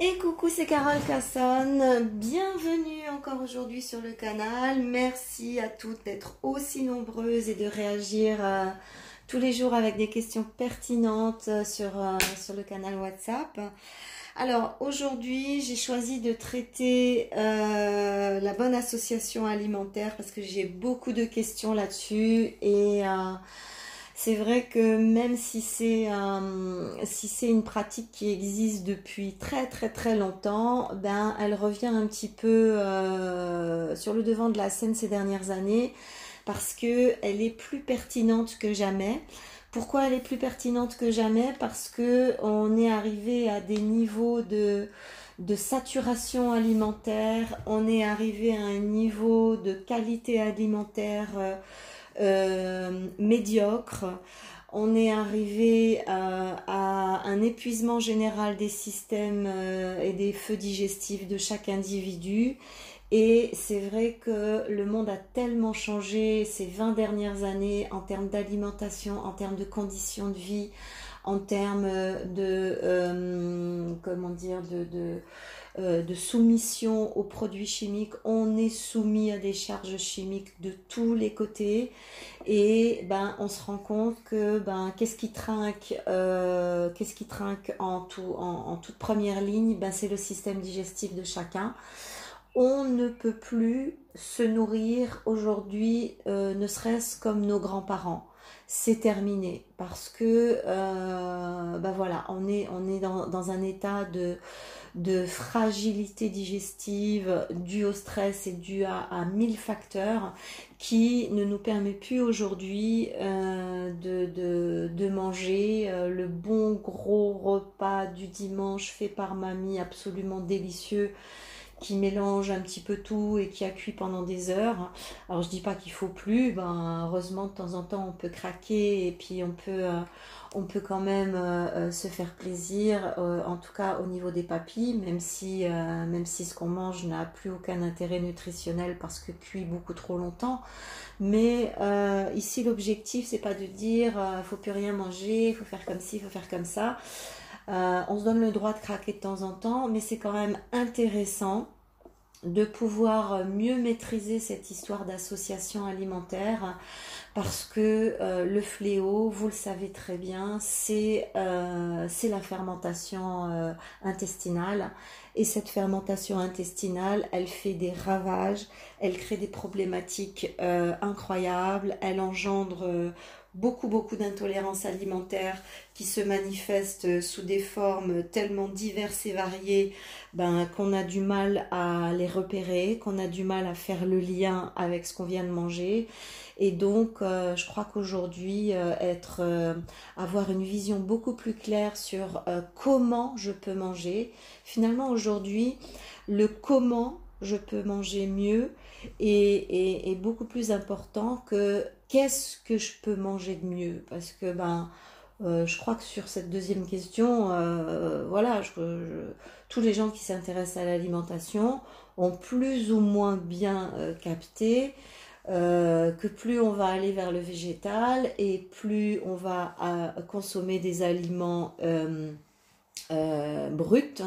Et coucou, c'est Carole Casson. Bienvenue encore aujourd'hui sur le canal. Merci à toutes d'être aussi nombreuses et de réagir euh, tous les jours avec des questions pertinentes euh, sur, euh, sur le canal WhatsApp. Alors aujourd'hui, j'ai choisi de traiter la bonne association alimentaire parce que j'ai beaucoup de questions là-dessus et c'est vrai que même si c'est si c'est une pratique qui existe depuis très très très longtemps, ben elle revient un petit peu euh, sur le devant de la scène ces dernières années parce que elle est plus pertinente que jamais. Pourquoi elle est plus pertinente que jamais? Parce que on est arrivé à des niveaux de de saturation alimentaire, on est arrivé à un niveau de qualité alimentaire euh, euh, médiocre. On est arrivé euh, à, un épuisement général des systèmes euh, et des feux digestifs de chaque individu. Et c'est vrai que le monde a tellement changé ces 20 dernières années en termes d'alimentation, en termes de conditions de vie, en termes de, comment dire, de euh, de soumission aux produits chimiques, on est soumis à des charges chimiques de tous les côtés. Et ben on se rend compte que ben qu'est-ce qui trinque, euh, qu'est-ce qui trinque en tout en, toute première ligne, ben c'est le système digestif de chacun. On ne peut plus se nourrir aujourd'hui, euh, ne serait-ce comme nos grands-parents. C'est terminé. Parce que ben voilà on est dans un état de de fragilité digestive due au stress et due à, mille facteurs qui ne nous permet plus aujourd'hui euh, de, manger euh, le bon gros repas du dimanche fait par mamie absolument délicieux qui mélange un petit peu tout et qui a cuit pendant des heures. Alors je dis pas qu'il faut plus, ben heureusement de temps en temps on peut craquer et puis on peut euh, on peut quand même euh, euh, se faire plaisir, en tout cas au niveau des papilles, même si même si ce qu'on mange n'a plus aucun intérêt nutritionnel parce que cuit beaucoup trop longtemps. Mais ici l'objectif c'est pas de dire faut plus rien manger, faut faire comme ci, faut faire comme ça. Euh, on se donne le droit de craquer de temps en temps, mais c'est quand même intéressant de pouvoir mieux maîtriser cette histoire d'association alimentaire parce que euh, le fléau, vous le savez très bien, c'est euh, la fermentation intestinale. Et cette fermentation intestinale, elle fait des ravages, elle crée des problématiques incroyables, elle engendre beaucoup, beaucoup d'intolérances alimentaires qui se manifestent sous des formes tellement diverses et variées ben, qu'on a du mal à les repérer, qu'on a du mal à faire le lien avec ce qu'on vient de manger. Et donc, euh, je crois qu'aujourd'hui, euh, euh, avoir une vision beaucoup plus claire sur comment je peux manger. Finalement, aujourd'hui, le comment je peux manger mieux est beaucoup plus important que qu'est-ce que je peux manger de mieux? Parce que ben, euh, je crois que sur cette deuxième question, euh, voilà, tous les gens qui s'intéressent à l'alimentation ont plus ou moins bien euh, capté que plus on va aller vers le végétal et plus on va consommer des aliments bruts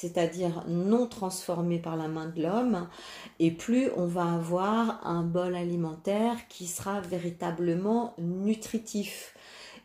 c'est-à-dire non transformé par la main de l'homme, et plus on va avoir un bol alimentaire qui sera véritablement nutritif.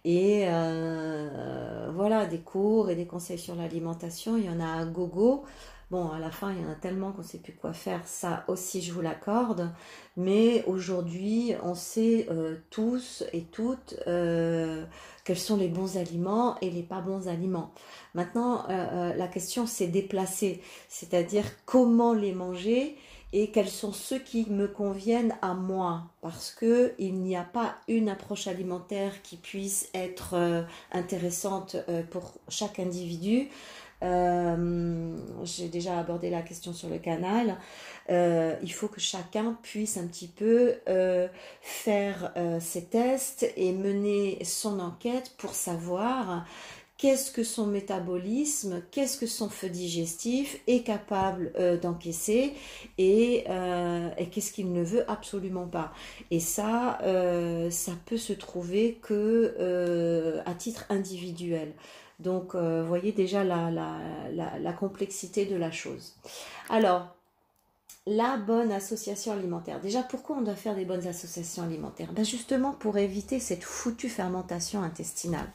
Et euh, voilà, des cours et des conseils sur l'alimentation, il y en a à gogo. Bon, à la fin, il y en a tellement qu'on ne sait plus quoi faire. Ça aussi, je vous l'accorde. Mais aujourd'hui, on sait euh, tous et toutes euh, quels sont les bons aliments et les pas bons aliments. Maintenant, euh, la question, c'est déplacer. C'est-à-dire comment les manger et quels sont ceux qui me conviennent à moi parce que il n'y a pas une approche alimentaire qui puisse être intéressante pour chaque individu euh, j'ai déjà abordé la question sur le canal. Euh, il faut que chacun puisse un petit peu euh, faire ses tests et mener son enquête pour savoir qu'est-ce que son métabolisme, qu'est-ce que son feu digestif est capable d'encaisser et, qu'est-ce qu'il ne veut absolument pas. Et ça, ça peut se trouver que à titre individuel. Donc, vous voyez déjà la, complexité de la chose. Alors, la bonne association alimentaire. Déjà, pourquoi on doit faire des bonnes associations alimentaires? Ben Justement pour éviter cette foutue fermentation intestinale.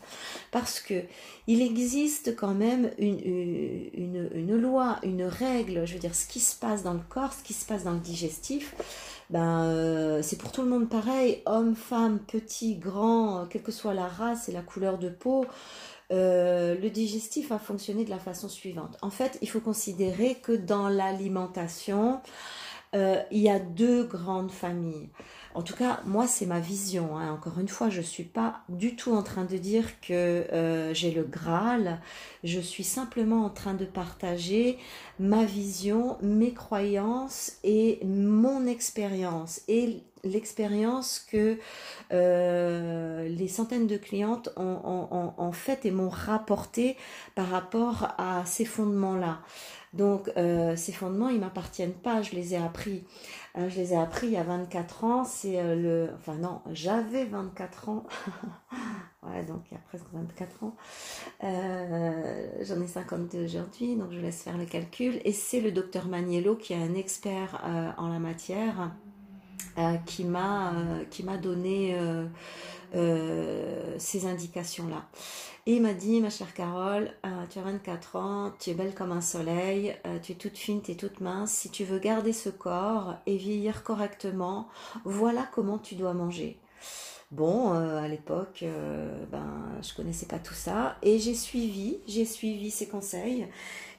Parce que il existe quand même une, une, loi, une règle, je veux dire, ce qui se passe dans le corps, ce qui se passe dans le digestif, ben, euh, c'est pour tout le monde pareil, homme, femme, petit, grand, quelle que soit la race et la couleur de peau. Euh, le digestif a fonctionné de la façon suivante. En fait, il faut considérer que dans l'alimentation, euh, il y a deux grandes familles. En tout cas, moi, c'est ma vision. Hein. Encore une fois, je ne suis pas du tout en train de dire que euh, j'ai le Graal. Je suis simplement en train de partager ma vision, mes croyances et mon expérience. Et l'expérience que euh, les centaines de clientes ont, ont fait et m'ont rapporté par rapport à ces fondements-là. Donc euh, ces fondements, ils m'appartiennent pas, je les ai appris. Euh, je les ai appris il y a 24 ans, c'est euh, le... Enfin non, j'avais 24 ans. ouais, donc il y a presque 24 ans. J'en ai 52 aujourd'hui, donc je laisse faire le calcul. Et c'est le docteur Maniello qui est un expert en la matière. Qui m'a qui m'a donné ces indications là et il m'a dit, ma chère Carole, euh, tu as 24 ans, tu es belle comme un soleil, euh, tu es toute fine, tu es toute mince. Si tu veux garder ce corps et vieillir correctement, voilà comment tu dois manger. Bon, euh, à l'époque, ben, je connaissais pas tout ça et j'ai suivi, j'ai suivi ses conseils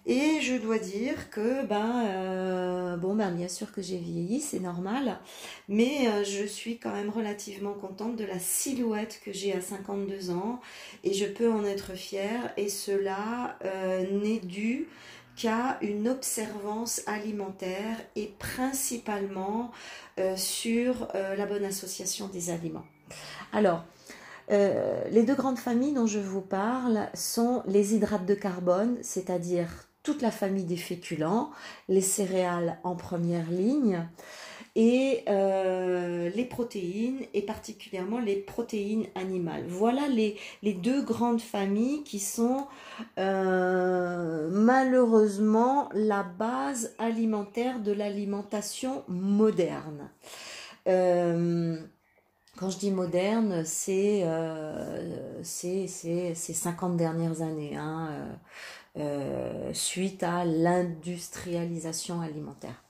et je dois dire que, ben, euh, bon, ben, bien sûr que j'ai vieilli, c'est normal, mais euh, je suis quand même relativement contente de la silhouette que j'ai à 52 ans et je peux en être fière. Et cela euh, n'est dû qu'à une observance alimentaire et principalement sur la bonne association des aliments. Alors, les deux grandes familles dont je vous parle sont les hydrates de carbone, c'est-à-dire la famille des féculents, les céréales en première ligne et euh, les protéines et particulièrement les protéines animales. Voilà les, deux grandes familles qui sont euh, malheureusement la base alimentaire de l'alimentation moderne. Euh, quand je dis moderne, c'est ces 50 dernières années. Hein, euh, suite à l'industrialisation alimentaire.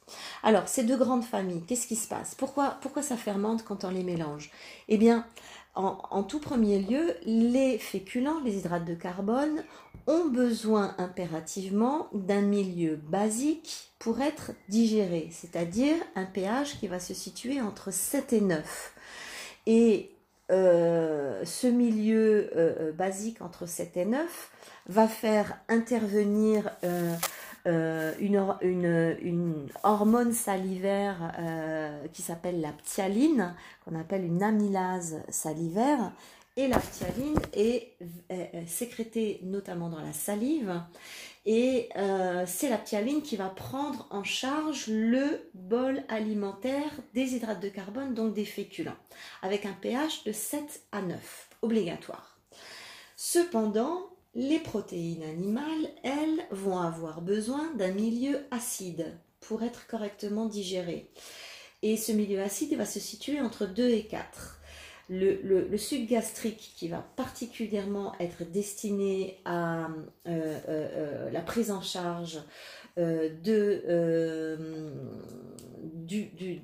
Alors, ces deux grandes familles, qu'est-ce qui se passe? Pourquoi, pourquoi ça fermente quand on les mélange? Eh bien, en, tout premier lieu, les féculents, les hydrates de carbone, ont besoin impérativement d'un milieu basique pour être digérés, c'est-à-dire un pH qui va se situer entre 7 et 9. Et euh, ce milieu euh, basique entre 7 et 9 va faire intervenir euh, euh, une, hormone salivaire euh, qui s'appelle la ptyaline, qu'on appelle une amylase salivaire. Et la ptyaline est, sécrétée notamment dans la salive. Et c'est la ptyaline qui va prendre en charge le bol alimentaire des hydrates de carbone, donc des féculents, avec un pH de 7 à 9, obligatoire. Cependant, les protéines animales, elles, vont avoir besoin d'un milieu acide pour être correctement digérées. Et ce milieu acide va se situer entre 2 et 4. Le, suc gastrique qui va particulièrement être destiné à euh, euh, euh, la prise en charge de,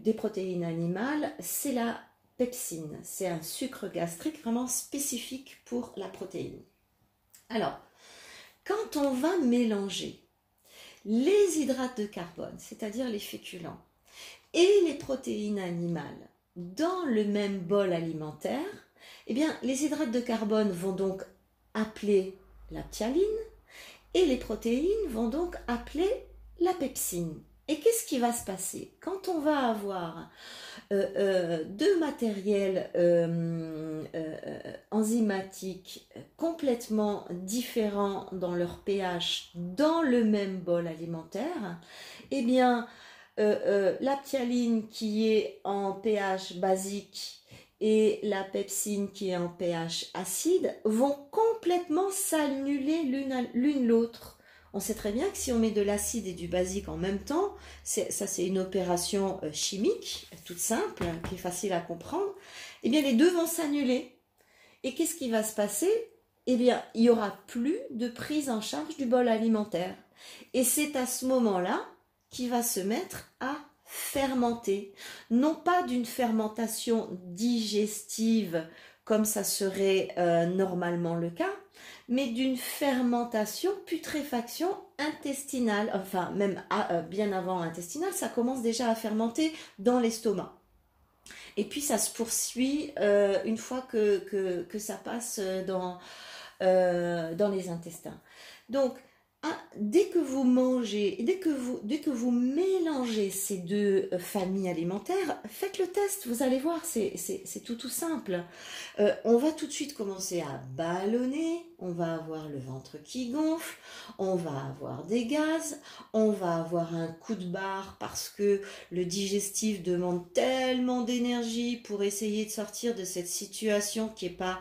des protéines animales, c'est la pepsine. C'est un sucre gastrique vraiment spécifique pour la protéine. Alors, quand on va mélanger les hydrates de carbone, c'est-à-dire les féculents, et les protéines animales dans le même bol alimentaire, eh bien, les hydrates de carbone vont donc appeler la ptyaline et les protéines vont donc appeler la pepsine. Et qu'est-ce qui va se passer? Quand on va avoir euh, euh, deux matériels euh, enzymatiques complètement différents dans leur pH dans le même bol alimentaire, eh bien, la ptyaline qui est en pH basique et la pepsine qui est en pH acide vont complètement s'annuler l'une l'autre. On sait très bien que si on met de l'acide et du basique en même temps, ça c'est une opération euh, chimique, toute simple, qui est facile à comprendre, eh bien les deux vont s'annuler. Et qu'est-ce qui va se passer? Eh bien, il n'y aura plus de prise en charge du bol alimentaire. Et c'est à ce moment-là qu'il va se mettre à fermenter. Non pas d'une fermentation digestive comme ça serait euh, normalement le cas, mais d'une fermentation, putréfaction intestinale, enfin même euh, bien avant intestinale, ça commence déjà à fermenter dans l'estomac. Et puis ça se poursuit euh, une fois que, que, ça passe dans, dans les intestins. Donc ah, dès que vous mangez, dès que vous, mélangez ces deux euh, familles alimentaires, faites le test, vous allez voir, c'est tout tout simple. Euh, on va tout de suite commencer à ballonner, on va avoir le ventre qui gonfle, on va avoir des gaz, on va avoir un coup de barre parce que le digestif demande tellement d'énergie pour essayer de sortir de cette situation qui est pas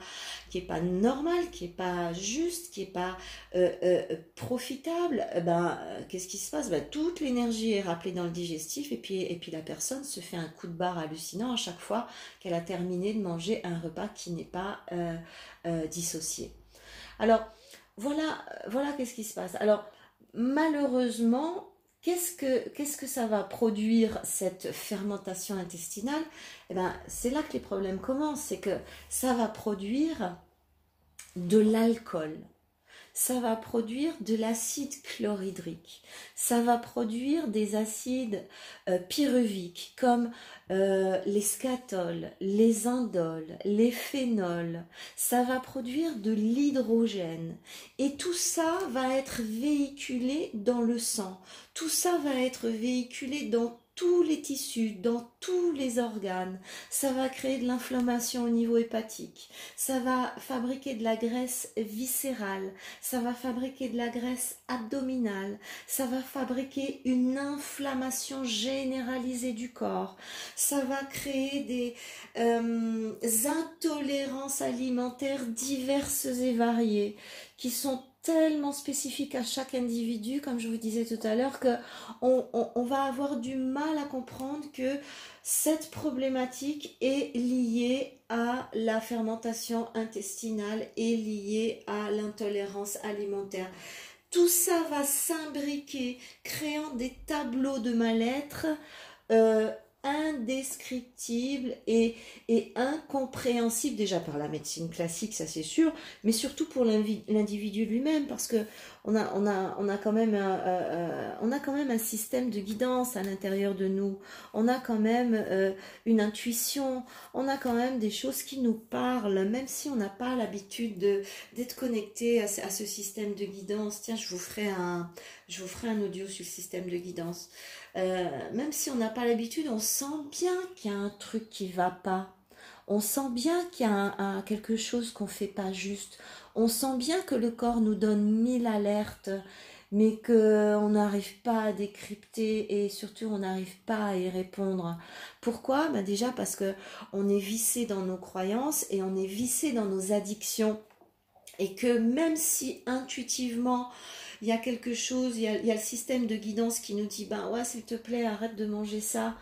normale, qui est pas juste, qui est pas euh, euh, profitable. Eh ben qu'est-ce qui se passe? Ben, toute l'énergie est rappelée dans le digestif et puis et puis la personne se fait un coup de barre hallucinant à chaque fois qu'elle a terminé de manger un repas qui n'est pas euh, dissocié. Alors, voilà, voilà qu'est-ce qui se passe. Alors, malheureusement, qu'est-ce que, qu'est-ce que ça va produire cette fermentation intestinale? Eh bien, c'est là que les problèmes commencent, c'est que ça va produire de l'alcool ça va produire de l'acide chlorhydrique, ça va produire des acides euh, pyruviques comme euh, les scatoles, les indoles, les phénols, ça va produire de l'hydrogène. Et tout ça va être véhiculé dans le sang, tout ça va être véhiculé dans tous les tissus, dans tous les organes. Ça va créer de l'inflammation au niveau hépatique. Ça va fabriquer de la graisse viscérale. Ça va fabriquer de la graisse abdominale. Ça va fabriquer une inflammation généralisée du corps. Ça va créer des euh, intolérances alimentaires diverses et variées qui sont tellement spécifique à chaque individu, comme je vous disais tout à l'heure, que on, va avoir du mal à comprendre que cette problématique est liée à la fermentation intestinale et liée à l'intolérance alimentaire. Tout ça va s'imbriquer, créant des tableaux de mal-être euh, indescriptible et, et incompréhensible déjà par la médecine classique, ça c'est sûr, mais surtout pour l'individu lui-même, parce que on a, on quand même un système de guidance à l'intérieur de nous. On a quand même euh, une intuition. On a quand même des choses qui nous parlent, même si on n'a pas l'habitude d'être connecté à, à, ce système de guidance. Tiens, je vous ferai un, je vous ferai un audio sur le système de guidance. Même si on n'a pas l'habitude, on sent bien qu'il y a un truc qui va pas. On sent bien qu'il y a quelque chose qu'on fait pas juste. On sent bien que le corps nous donne mille alertes, mais qu'on n'arrive pas à décrypter et surtout on n'arrive pas à y répondre. Pourquoi? Ben Déjà parce que on est vissé dans nos croyances et on est vissé dans nos addictions. Et que même si intuitivement il y a quelque chose, il y a, le système de guidance qui nous dit ben ouais s'il te plaît arrête de manger ça.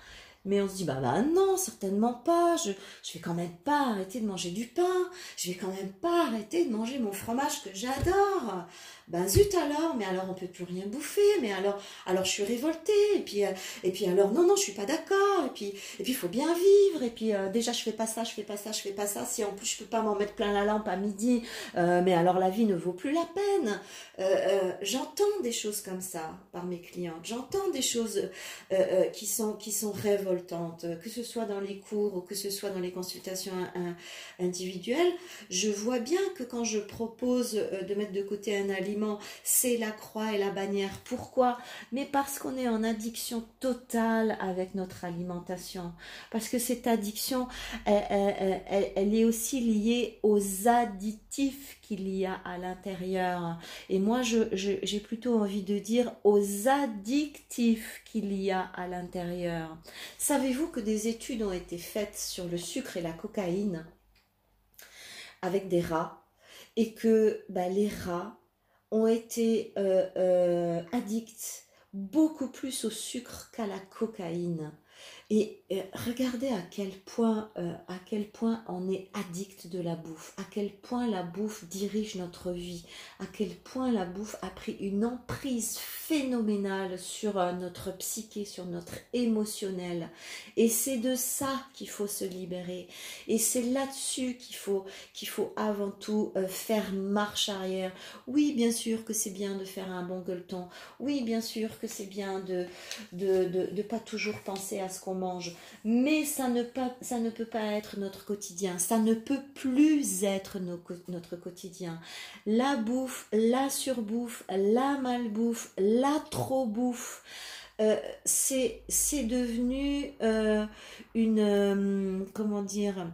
Mais on se dit, bah, bah non, certainement pas, je, je vais quand même pas arrêter de manger du pain, je vais quand même pas arrêter de manger mon fromage que j'adore. Ben zut alors, mais alors on peut plus rien bouffer, mais alors, alors je suis révoltée, et puis, euh, et puis alors non, non, je suis pas d'accord, et puis, et puis il faut bien vivre, et puis euh, déjà je fais pas ça, je fais pas ça, je fais pas ça, si en plus je peux pas m'en mettre plein la lampe à midi, euh, mais alors la vie ne vaut plus la peine. j'entends des choses comme ça par mes clientes, j'entends des choses qui sont, qui sont révoltantes, que ce soit dans les cours ou que ce soit dans les consultations individuelles. Je vois bien que quand je propose de mettre de côté un aliment, c'est la croix et la bannière. Pourquoi? Mais parce qu'on est en addiction totale avec notre alimentation. Parce que cette addiction, elle, est aussi liée aux additifs qu'il y a à l'intérieur. Et moi, j'ai plutôt envie de dire aux addictifs qu'il y a à l'intérieur. Savez-vous que des études ont été faites sur le sucre et la cocaïne avec des rats et que bah, les rats ont été euh, euh, addicts beaucoup plus au sucre qu'à la cocaïne. Et regardez à quel point, euh, à quel point on est addict de la bouffe, à quel point la bouffe dirige notre vie, à quel point la bouffe a pris une emprise phénoménale sur euh, notre psyché, sur notre émotionnel. Et c'est de ça qu'il faut se libérer. Et c'est là-dessus qu'il faut, qu'il faut avant tout faire marche arrière. Oui, bien sûr que c'est bien de faire un bon gueuleton. Oui, bien sûr que c'est bien de de, de, de pas toujours penser à ce qu'on mange. Mais ça ne, ça ne peut pas être notre quotidien. Ça ne peut plus être notre quotidien. La bouffe, la surbouffe, la malbouffe, la trop bouffe. Euh, c'est devenu euh, une euh, comment dire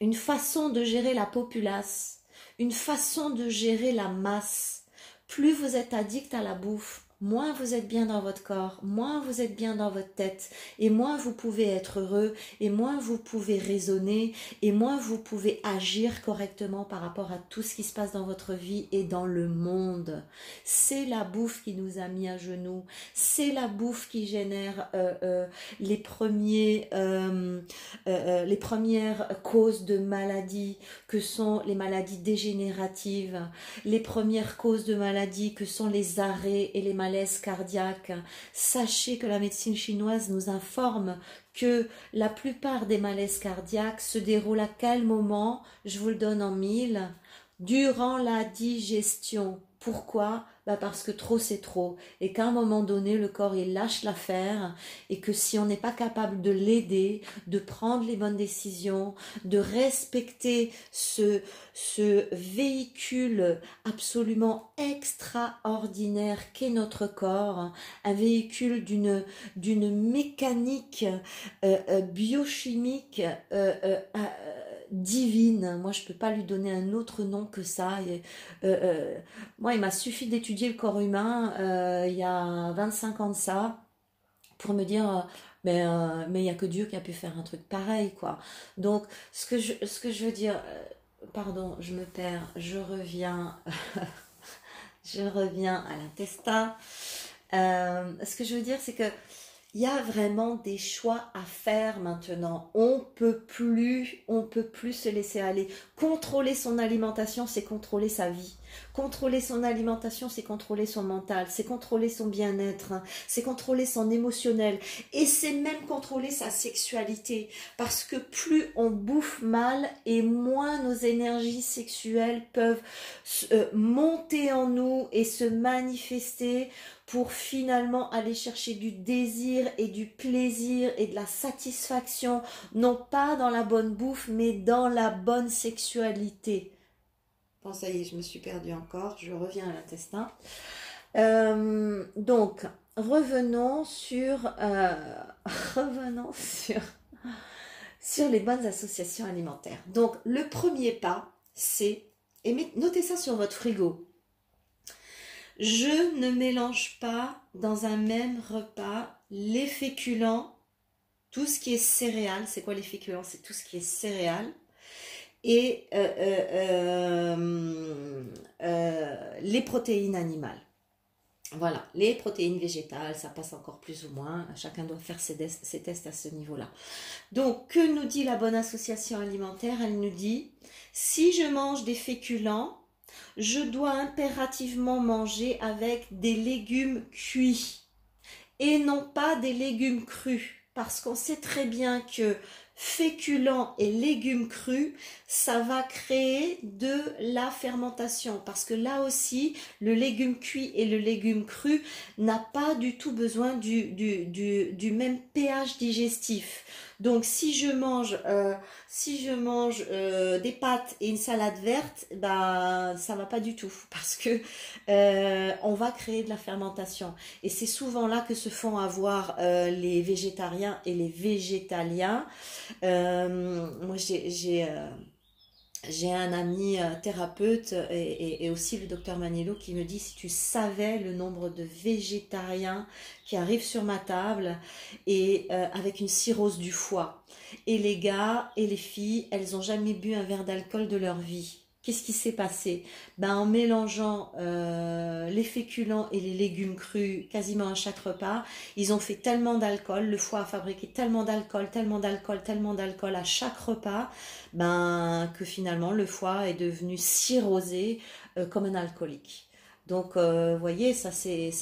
une façon de gérer la populace, une façon de gérer la masse. Plus vous êtes addict à la bouffe, moins vous êtes bien dans votre corps, moins vous êtes bien dans votre tête, et moins vous pouvez être heureux, et moins vous pouvez raisonner, et moins vous pouvez agir correctement par rapport à tout ce qui se passe dans votre vie et dans le monde. C'est la bouffe qui nous a mis à genoux, c'est la bouffe qui génère euh, euh, les premiers, euh, les premières causes de maladies que sont les maladies dégénératives, les premières causes de maladies que sont les arrêts et les maladies Sachez que la médecine chinoise nous informe que la plupart des malaises cardiaques se déroulent à quel moment? Je vous le donne en mille. Durant la digestion. Pourquoi? Bah Parce que trop c'est trop. Et qu'à un moment donné, le corps il lâche l'affaire et que si on n'est pas capable de l'aider, de prendre les bonnes décisions, de respecter ce, ce véhicule absolument extraordinaire qu'est notre corps, un véhicule d'une, mécanique euh, euh, biochimique euh, divine. Moi, je peux pas lui donner un autre nom que ça. moi, il m'a suffi d'étudier le corps humain euh, il y a 25 ans de ça pour me dire euh, mais euh, il y a que Dieu qui a pu faire un truc pareil quoi. Donc ce que je ce que je veux dire pardon, je me perds, je reviens je reviens à l'intestin. ce que je veux dire c'est que il y a vraiment des choix à faire maintenant. On peut plus, on peut plus se laisser aller. Contrôler son alimentation, c'est contrôler sa vie. Contrôler son alimentation, c'est contrôler son mental, c'est contrôler son bien-être, hein. c'est contrôler son émotionnel et c'est même contrôler sa sexualité. Parce que plus on bouffe mal et moins nos énergies sexuelles peuvent euh, monter en nous et se manifester pour finalement aller chercher du désir et du plaisir et de la satisfaction, non pas dans la bonne bouffe, mais dans la bonne sexualité. Bon, ça y est, je me suis perdue encore. Je reviens à l'intestin. Euh, donc, revenons sur, euh, revenons sur, sur les bonnes associations alimentaires. Donc, le premier pas, c'est, et notez ça sur votre frigo. Je ne mélange pas dans un même repas les féculents, tout ce qui est céréales. C'est quoi les féculents? C'est tout ce qui est céréales et euh, euh, euh, les protéines animales. Voilà, les protéines végétales, ça passe encore plus ou moins. Chacun doit faire ses, ses tests à ce niveau-là. Donc, que nous dit la bonne association alimentaire? Elle nous dit, si je mange des féculents, je dois impérativement manger avec des légumes cuits et non pas des légumes crus. Parce qu'on sait très bien que féculents et légumes crus, ça va créer de la fermentation parce que là aussi, le légume cuit et le légume cru n'a pas du tout besoin du, du, du, même pH digestif. Donc si je mange, euh, si je mange euh, des pâtes et une salade verte, bah ça va pas du tout parce que euh, on va créer de la fermentation. Et c'est souvent là que se font avoir les végétariens et les végétaliens. Moi j'ai j'ai un ami euh, thérapeute et, aussi le docteur Maniello qui me dit si tu savais le nombre de végétariens qui arrivent sur ma table et euh, avec une cirrhose du foie. Et les gars et les filles, elles n'ont jamais bu un verre d'alcool de leur vie. Qu'est-ce qui s'est passé? Ben, En mélangeant euh, les féculents et les légumes crus quasiment à chaque repas, ils ont fait tellement d'alcool, le foie a fabriqué tellement d'alcool, tellement d'alcool, tellement d'alcool à chaque repas, ben, que finalement le foie est devenu cirrhosé euh, comme un alcoolique. Donc, euh, vous voyez, ça, c'est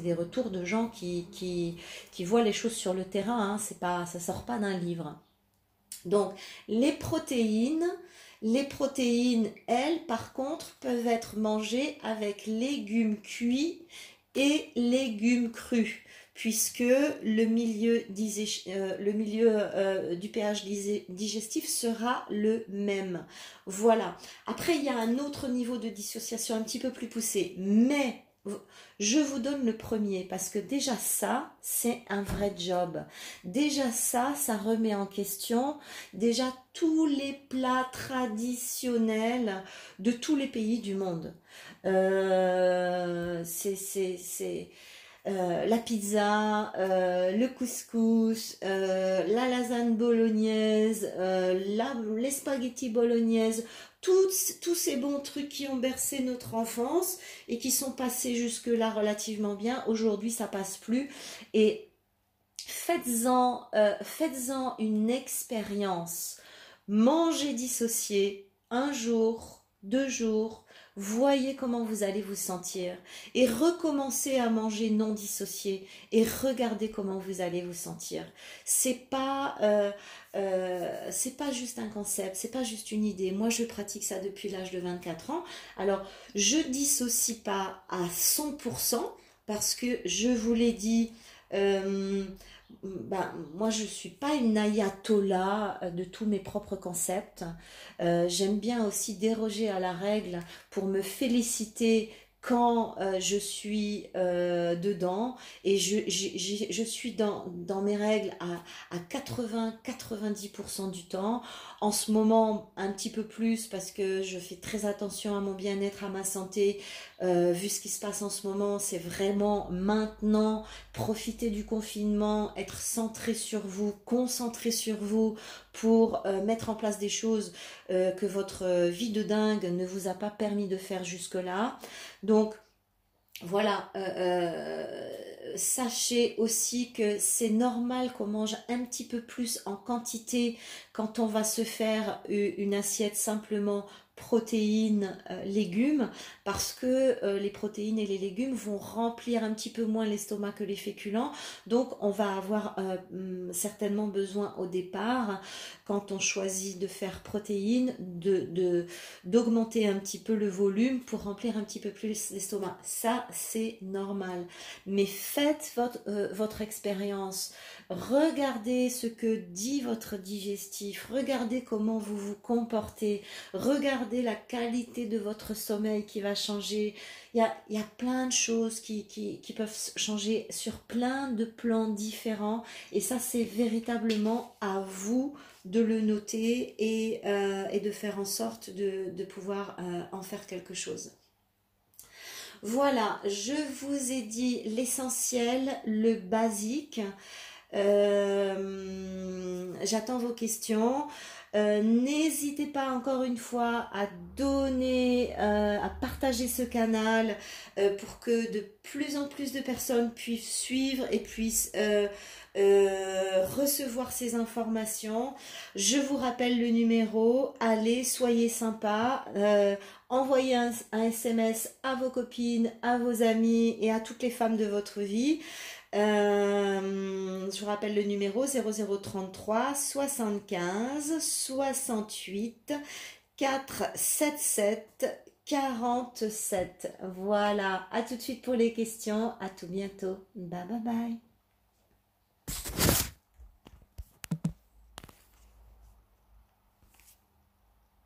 des retours de gens qui, qui, voient les choses sur le terrain. Hein, pas, ça sort pas d'un livre. Donc, les protéines, les protéines, elles, par contre, peuvent être mangées avec légumes cuits et légumes crus, puisque le milieu, euh, euh, du pH digestif sera le même. Voilà. Après, il y a un autre niveau de dissociation un petit peu plus poussé, mais je vous donne le premier parce que déjà ça, c'est un vrai job. Déjà ça, ça remet en question déjà tous les plats traditionnels de tous les pays du monde. Euh, c'est euh, la pizza, euh, le couscous, la lasagne bolognaise, les spaghettis bolognaises, tous, ces bons trucs qui ont bercé notre enfance et qui sont passés jusque-là relativement bien, aujourd'hui ça passe plus. Et faites-en euh, une expérience. Mangez dissocié un jour, deux jours, voyez comment vous allez vous sentir et recommencez à manger non dissocié et regardez comment vous allez vous sentir. C'est pas euh, euh, c'est pas juste un concept, c'est pas juste une idée. Moi, je pratique ça depuis l'âge de 24 ans. Alors, je dissocie pas à 100% parce que je vous l'ai dit. Euh, ben, moi, je ne suis pas une ayatollah de tous mes propres concepts. Euh, j'aime bien aussi déroger à la règle pour me féliciter quand euh, je suis euh, dedans et je, je, je, suis dans, dans, mes règles à, à 80-90% du temps. En ce moment, un petit peu plus parce que je fais très attention à mon bien-être, à ma santé. Euh, vu ce qui se passe en ce moment, c'est vraiment maintenant profiter du confinement, être centré sur vous, concentré sur vous pour mettre en place des choses que votre vie de dingue ne vous a pas permis de faire jusque-là. Donc voilà, euh, euh, sachez aussi que c'est normal qu'on mange un petit peu plus en quantité quand on va se faire une assiette simplement protéines, euh, légumes, parce que euh, les protéines et les légumes vont remplir un petit peu moins l'estomac que les féculents. Donc on va avoir euh, hum, certainement besoin au départ, quand on choisit de faire protéines, de d'augmenter un petit peu le volume pour remplir un petit peu plus l'estomac. Ça, c'est normal. Mais faites votre, votre expérience. Regardez ce que dit votre digestif. Regardez comment vous vous comportez. La qualité de votre sommeil qui va changer. Il y a, il y a plein de choses qui, qui, qui, peuvent changer sur plein de plans différents. Et ça, c'est véritablement à vous de le noter et, euh, et de faire en sorte de, de pouvoir euh, en faire quelque chose. Voilà, je vous ai dit l'essentiel, le basique. Euh, j'attends vos questions. Euh, n'hésitez pas encore une fois à donner, euh, à partager ce canal euh, pour que de plus en plus de personnes puissent suivre et puissent recevoir ces informations. Je vous rappelle le numéro. Allez, soyez sympa. envoyez un, un SMS à vos copines, à vos amis et à toutes les femmes de votre vie. Euh, je vous rappelle le numéro 0033 75 68 477 47. Voilà, à tout de suite pour les questions. À tout bientôt. Bye bye bye.